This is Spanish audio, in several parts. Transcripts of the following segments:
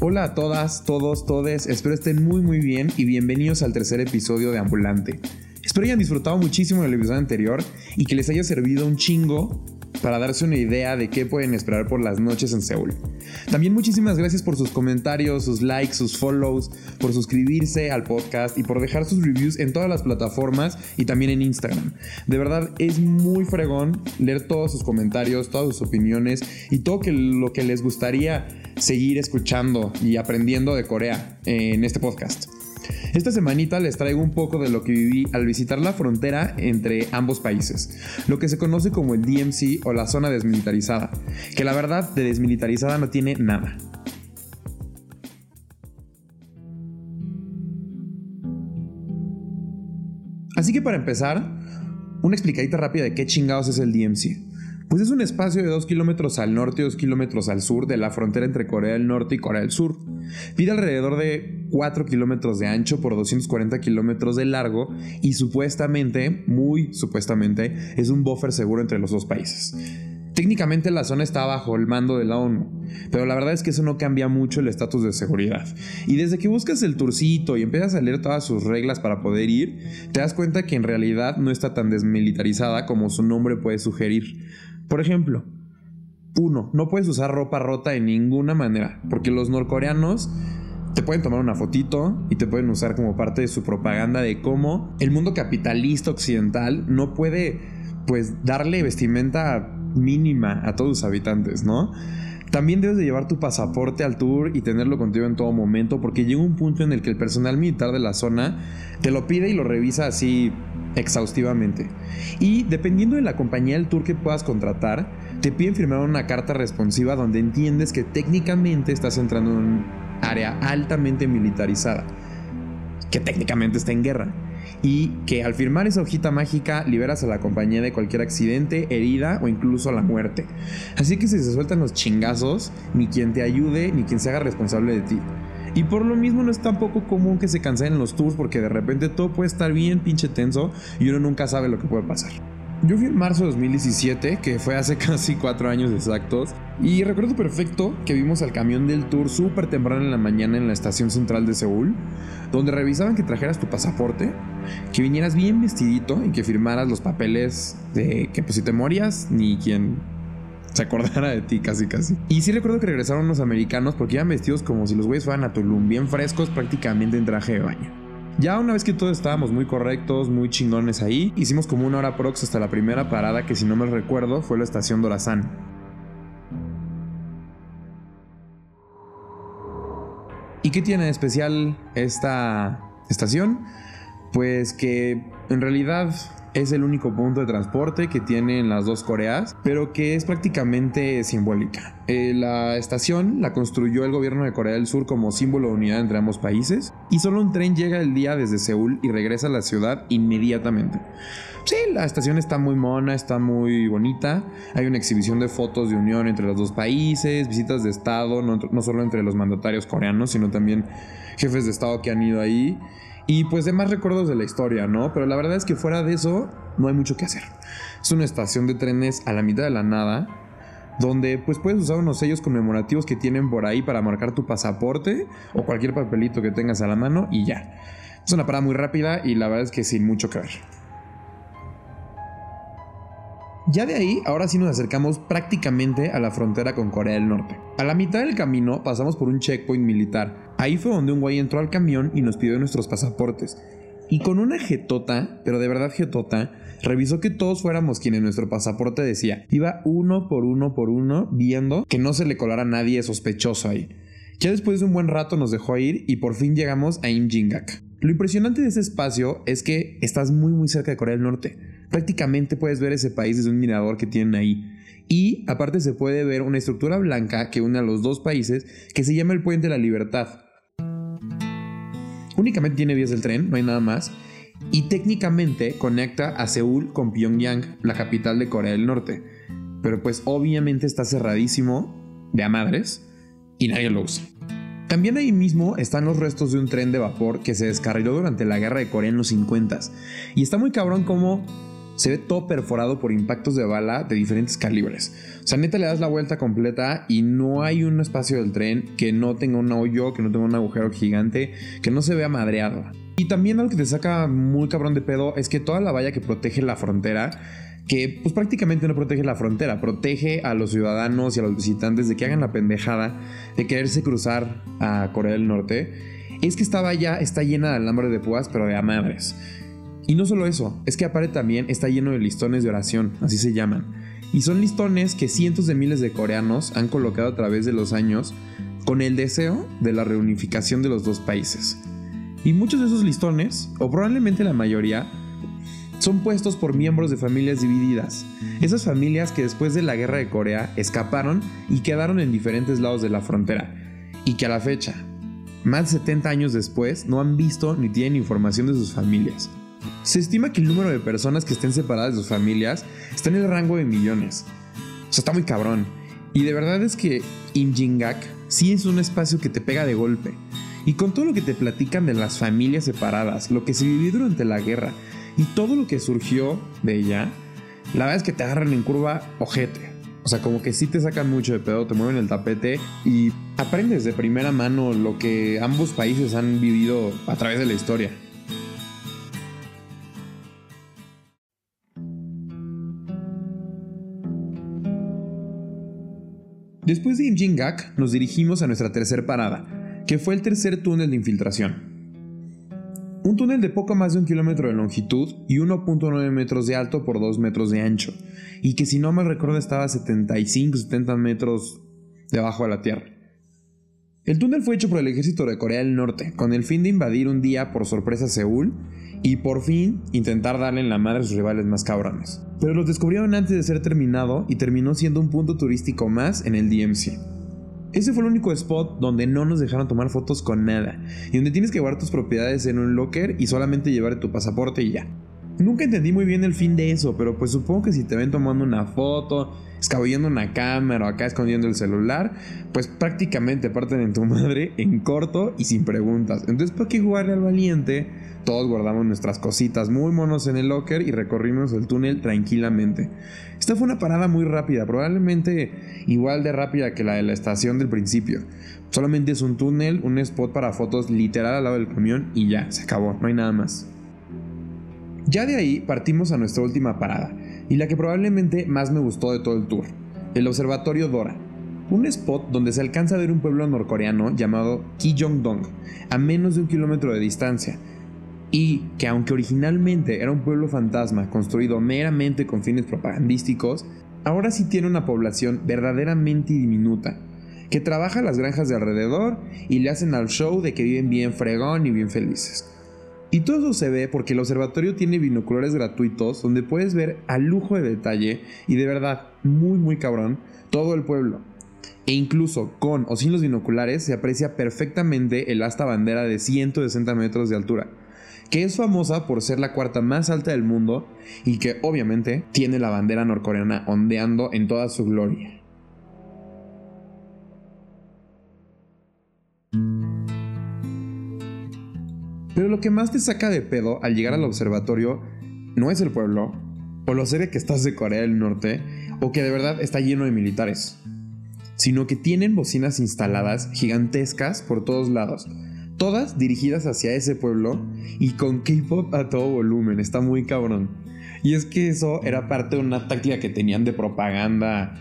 Hola a todas, todos, todes, espero estén muy muy bien y bienvenidos al tercer episodio de Ambulante. Espero hayan disfrutado muchísimo del episodio anterior y que les haya servido un chingo para darse una idea de qué pueden esperar por las noches en Seúl. También muchísimas gracias por sus comentarios, sus likes, sus follows, por suscribirse al podcast y por dejar sus reviews en todas las plataformas y también en Instagram. De verdad es muy fregón leer todos sus comentarios, todas sus opiniones y todo lo que les gustaría seguir escuchando y aprendiendo de Corea en este podcast. Esta semanita les traigo un poco de lo que viví al visitar la frontera entre ambos países, lo que se conoce como el DMC o la zona desmilitarizada, que la verdad de desmilitarizada no tiene nada. Así que para empezar, una explicadita rápida de qué chingados es el DMC. Pues es un espacio de 2 kilómetros al norte y 2 kilómetros al sur de la frontera entre Corea del Norte y Corea del Sur. Pide alrededor de 4 kilómetros de ancho por 240 kilómetros de largo y supuestamente, muy supuestamente, es un buffer seguro entre los dos países. Técnicamente la zona está bajo el mando de la ONU, pero la verdad es que eso no cambia mucho el estatus de seguridad. Y desde que buscas el tourcito y empiezas a leer todas sus reglas para poder ir, te das cuenta que en realidad no está tan desmilitarizada como su nombre puede sugerir. Por ejemplo, uno, no puedes usar ropa rota de ninguna manera, porque los norcoreanos te pueden tomar una fotito y te pueden usar como parte de su propaganda de cómo el mundo capitalista occidental no puede pues darle vestimenta mínima a todos sus habitantes, ¿no? También debes de llevar tu pasaporte al tour y tenerlo contigo en todo momento porque llega un punto en el que el personal militar de la zona te lo pide y lo revisa así exhaustivamente. Y dependiendo de la compañía del tour que puedas contratar, te piden firmar una carta responsiva donde entiendes que técnicamente estás entrando en un área altamente militarizada, que técnicamente está en guerra y que al firmar esa hojita mágica liberas a la compañía de cualquier accidente, herida o incluso la muerte. Así que si se sueltan los chingazos, ni quien te ayude ni quien se haga responsable de ti. Y por lo mismo no es tampoco común que se cancelen los tours porque de repente todo puede estar bien pinche tenso y uno nunca sabe lo que puede pasar. Yo fui en marzo de 2017, que fue hace casi cuatro años exactos, y recuerdo perfecto que vimos al camión del tour súper temprano en la mañana en la estación central de Seúl, donde revisaban que trajeras tu pasaporte, que vinieras bien vestidito y que firmaras los papeles de que pues si te morías, ni quien se acordara de ti casi casi. Y sí recuerdo que regresaron unos americanos porque iban vestidos como si los güeyes fueran a Tulum, bien frescos prácticamente en traje de baño. Ya una vez que todos estábamos muy correctos, muy chingones ahí, hicimos como una hora prox hasta la primera parada que si no me recuerdo fue la estación Dorazán. ¿Y qué tiene de especial esta estación? Pues que en realidad es el único punto de transporte que tienen las dos Coreas, pero que es prácticamente simbólica. Eh, la estación la construyó el gobierno de Corea del Sur como símbolo de unidad entre ambos países y solo un tren llega el día desde Seúl y regresa a la ciudad inmediatamente. Sí, la estación está muy mona, está muy bonita. Hay una exhibición de fotos de unión entre los dos países, visitas de Estado, no, no solo entre los mandatarios coreanos, sino también jefes de Estado que han ido ahí. Y pues demás recuerdos de la historia, ¿no? Pero la verdad es que fuera de eso no hay mucho que hacer. Es una estación de trenes a la mitad de la nada, donde pues puedes usar unos sellos conmemorativos que tienen por ahí para marcar tu pasaporte o cualquier papelito que tengas a la mano y ya. Es una parada muy rápida y la verdad es que sin mucho que ver. Ya de ahí, ahora sí nos acercamos prácticamente a la frontera con Corea del Norte. A la mitad del camino pasamos por un checkpoint militar. Ahí fue donde un güey entró al camión y nos pidió nuestros pasaportes. Y con una jetota, pero de verdad jetota, revisó que todos fuéramos quienes nuestro pasaporte decía. Iba uno por uno por uno viendo que no se le colara a nadie sospechoso ahí. Ya después de un buen rato nos dejó ir y por fin llegamos a Imjingak. Lo impresionante de ese espacio es que estás muy muy cerca de Corea del Norte. Prácticamente puedes ver ese país desde un mirador que tienen ahí. Y aparte se puede ver una estructura blanca que une a los dos países que se llama el Puente de la Libertad. Únicamente tiene vías del tren, no hay nada más. Y técnicamente conecta a Seúl con Pyongyang, la capital de Corea del Norte. Pero pues obviamente está cerradísimo de a madres y nadie lo usa. También ahí mismo están los restos de un tren de vapor que se descarriló durante la guerra de Corea en los 50 y está muy cabrón como se ve todo perforado por impactos de bala de diferentes calibres. O sea, neta le das la vuelta completa y no hay un espacio del tren que no tenga un hoyo, que no tenga un agujero gigante, que no se vea madreado. Y también algo que te saca muy cabrón de pedo es que toda la valla que protege la frontera que pues prácticamente no protege la frontera, protege a los ciudadanos y a los visitantes de que hagan la pendejada de quererse cruzar a Corea del Norte, es que esta valla está llena de alambre de púas, pero de a madres. Y no solo eso, es que aparte también está lleno de listones de oración, así se llaman. Y son listones que cientos de miles de coreanos han colocado a través de los años con el deseo de la reunificación de los dos países. Y muchos de esos listones, o probablemente la mayoría, son puestos por miembros de familias divididas. Esas familias que después de la guerra de Corea escaparon y quedaron en diferentes lados de la frontera. Y que a la fecha, más de 70 años después, no han visto ni tienen información de sus familias. Se estima que el número de personas que estén separadas de sus familias está en el rango de millones. O sea, está muy cabrón. Y de verdad es que Imjingak sí es un espacio que te pega de golpe. Y con todo lo que te platican de las familias separadas, lo que se vivió durante la guerra y todo lo que surgió de ella, la verdad es que te agarran en curva ojete. O sea, como que sí te sacan mucho de pedo, te mueven el tapete y aprendes de primera mano lo que ambos países han vivido a través de la historia. Después de Imjingak, nos dirigimos a nuestra tercera parada, que fue el tercer túnel de infiltración. Un túnel de poco más de un kilómetro de longitud y 1.9 metros de alto por 2 metros de ancho, y que si no me recuerdo estaba a 75-70 metros debajo de la tierra. El túnel fue hecho por el ejército de Corea del Norte, con el fin de invadir un día por sorpresa Seúl y por fin intentar darle en la madre a sus rivales más cabrones. Pero los descubrieron antes de ser terminado y terminó siendo un punto turístico más en el DMC. Ese fue el único spot donde no nos dejaron tomar fotos con nada y donde tienes que guardar tus propiedades en un locker y solamente llevar tu pasaporte y ya. Nunca entendí muy bien el fin de eso, pero pues supongo que si te ven tomando una foto, escabullendo una cámara o acá escondiendo el celular, pues prácticamente parten en tu madre en corto y sin preguntas. Entonces, ¿para qué jugarle al valiente? Todos guardamos nuestras cositas muy monos en el locker y recorrimos el túnel tranquilamente. Esta fue una parada muy rápida, probablemente igual de rápida que la de la estación del principio. Solamente es un túnel, un spot para fotos literal al lado del camión y ya, se acabó, no hay nada más. Ya de ahí partimos a nuestra última parada, y la que probablemente más me gustó de todo el tour, el Observatorio Dora, un spot donde se alcanza a ver un pueblo norcoreano llamado Kijongdong, a menos de un kilómetro de distancia, y que aunque originalmente era un pueblo fantasma construido meramente con fines propagandísticos, ahora sí tiene una población verdaderamente diminuta, que trabaja las granjas de alrededor y le hacen al show de que viven bien fregón y bien felices. Y todo eso se ve porque el observatorio tiene binoculares gratuitos donde puedes ver a lujo de detalle y de verdad muy muy cabrón todo el pueblo. E incluso con o sin los binoculares se aprecia perfectamente el asta bandera de 160 metros de altura, que es famosa por ser la cuarta más alta del mundo y que obviamente tiene la bandera norcoreana ondeando en toda su gloria. Pero lo que más te saca de pedo al llegar al observatorio no es el pueblo, o lo serio que estás de Corea del Norte, o que de verdad está lleno de militares, sino que tienen bocinas instaladas gigantescas por todos lados, todas dirigidas hacia ese pueblo y con K-pop a todo volumen, está muy cabrón. Y es que eso era parte de una táctica que tenían de propaganda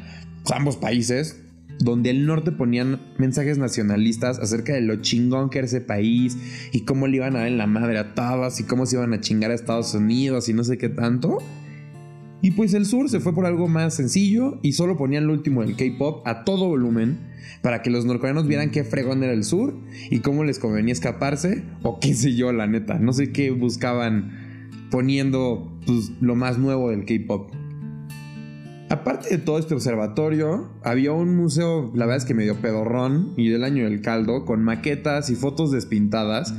ambos países, donde el norte ponían mensajes nacionalistas acerca de lo chingón que era ese país y cómo le iban a dar en la madre a todos y cómo se iban a chingar a Estados Unidos y no sé qué tanto. Y pues el sur se fue por algo más sencillo y solo ponían lo último del K-pop a todo volumen para que los norcoreanos vieran qué fregón era el sur y cómo les convenía escaparse o qué sé yo, la neta. No sé qué buscaban poniendo pues, lo más nuevo del K-pop. Aparte de todo este observatorio, había un museo, la verdad es que medio pedorrón y del año del caldo, con maquetas y fotos despintadas,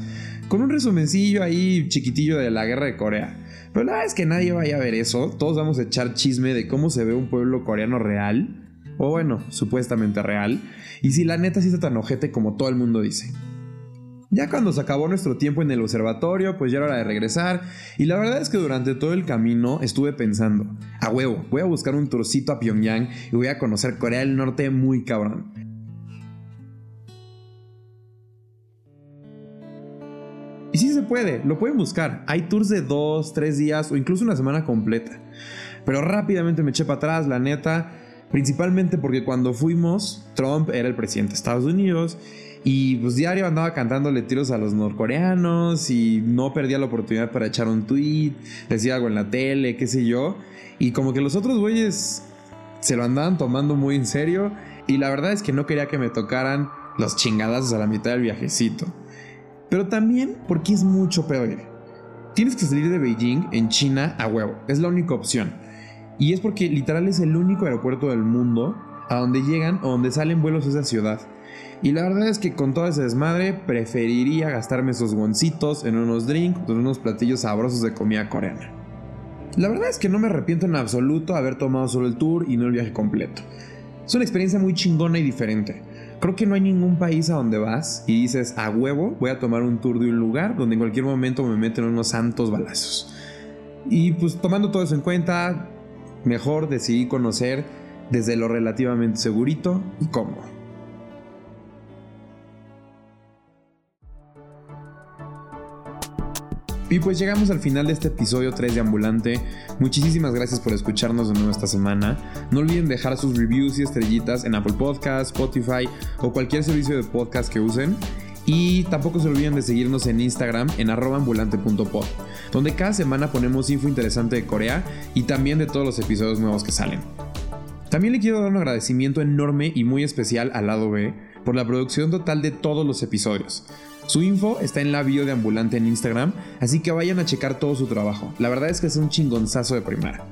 con un resumencillo ahí chiquitillo de la guerra de Corea. Pero la verdad es que nadie vaya a ver eso, todos vamos a echar chisme de cómo se ve un pueblo coreano real. o bueno, supuestamente real, y si la neta sí está tan ojete como todo el mundo dice. Ya cuando se acabó nuestro tiempo en el observatorio, pues ya era hora de regresar. Y la verdad es que durante todo el camino estuve pensando, a huevo, voy a buscar un tourcito a Pyongyang y voy a conocer Corea del Norte muy cabrón. Puede, lo pueden buscar. Hay tours de dos, tres días o incluso una semana completa. Pero rápidamente me eché para atrás, la neta. Principalmente porque cuando fuimos, Trump era el presidente de Estados Unidos y pues diario andaba cantándole tiros a los norcoreanos y no perdía la oportunidad para echar un tweet, decía algo en la tele, qué sé yo. Y como que los otros güeyes se lo andaban tomando muy en serio y la verdad es que no quería que me tocaran los chingadazos a la mitad del viajecito. Pero también porque es mucho peor. Tienes que salir de Beijing en China a huevo, es la única opción. Y es porque literal es el único aeropuerto del mundo a donde llegan o donde salen vuelos a esa ciudad. Y la verdad es que con todo ese desmadre preferiría gastarme esos goncitos en unos drinks, en unos platillos sabrosos de comida coreana. La verdad es que no me arrepiento en absoluto haber tomado solo el tour y no el viaje completo. Es una experiencia muy chingona y diferente. Creo que no hay ningún país a donde vas y dices, a huevo, voy a tomar un tour de un lugar donde en cualquier momento me meten unos santos balazos. Y pues tomando todo eso en cuenta, mejor decidí conocer desde lo relativamente segurito y cómodo. Y pues llegamos al final de este episodio 3 de Ambulante. Muchísimas gracias por escucharnos de nuevo esta semana. No olviden dejar sus reviews y estrellitas en Apple Podcasts, Spotify o cualquier servicio de podcast que usen. Y tampoco se olviden de seguirnos en Instagram en ambulante.pod, donde cada semana ponemos info interesante de Corea y también de todos los episodios nuevos que salen. También le quiero dar un agradecimiento enorme y muy especial al lado B por la producción total de todos los episodios. Su info está en la bio de Ambulante en Instagram, así que vayan a checar todo su trabajo. La verdad es que es un chingonzazo de primera.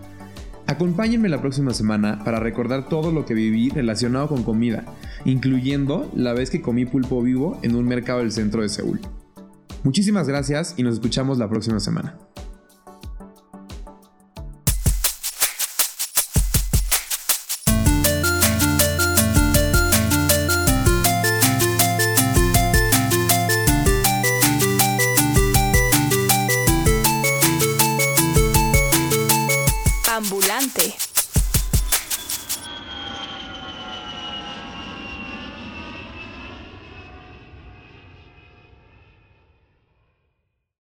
Acompáñenme la próxima semana para recordar todo lo que viví relacionado con comida, incluyendo la vez que comí pulpo vivo en un mercado del centro de Seúl. Muchísimas gracias y nos escuchamos la próxima semana.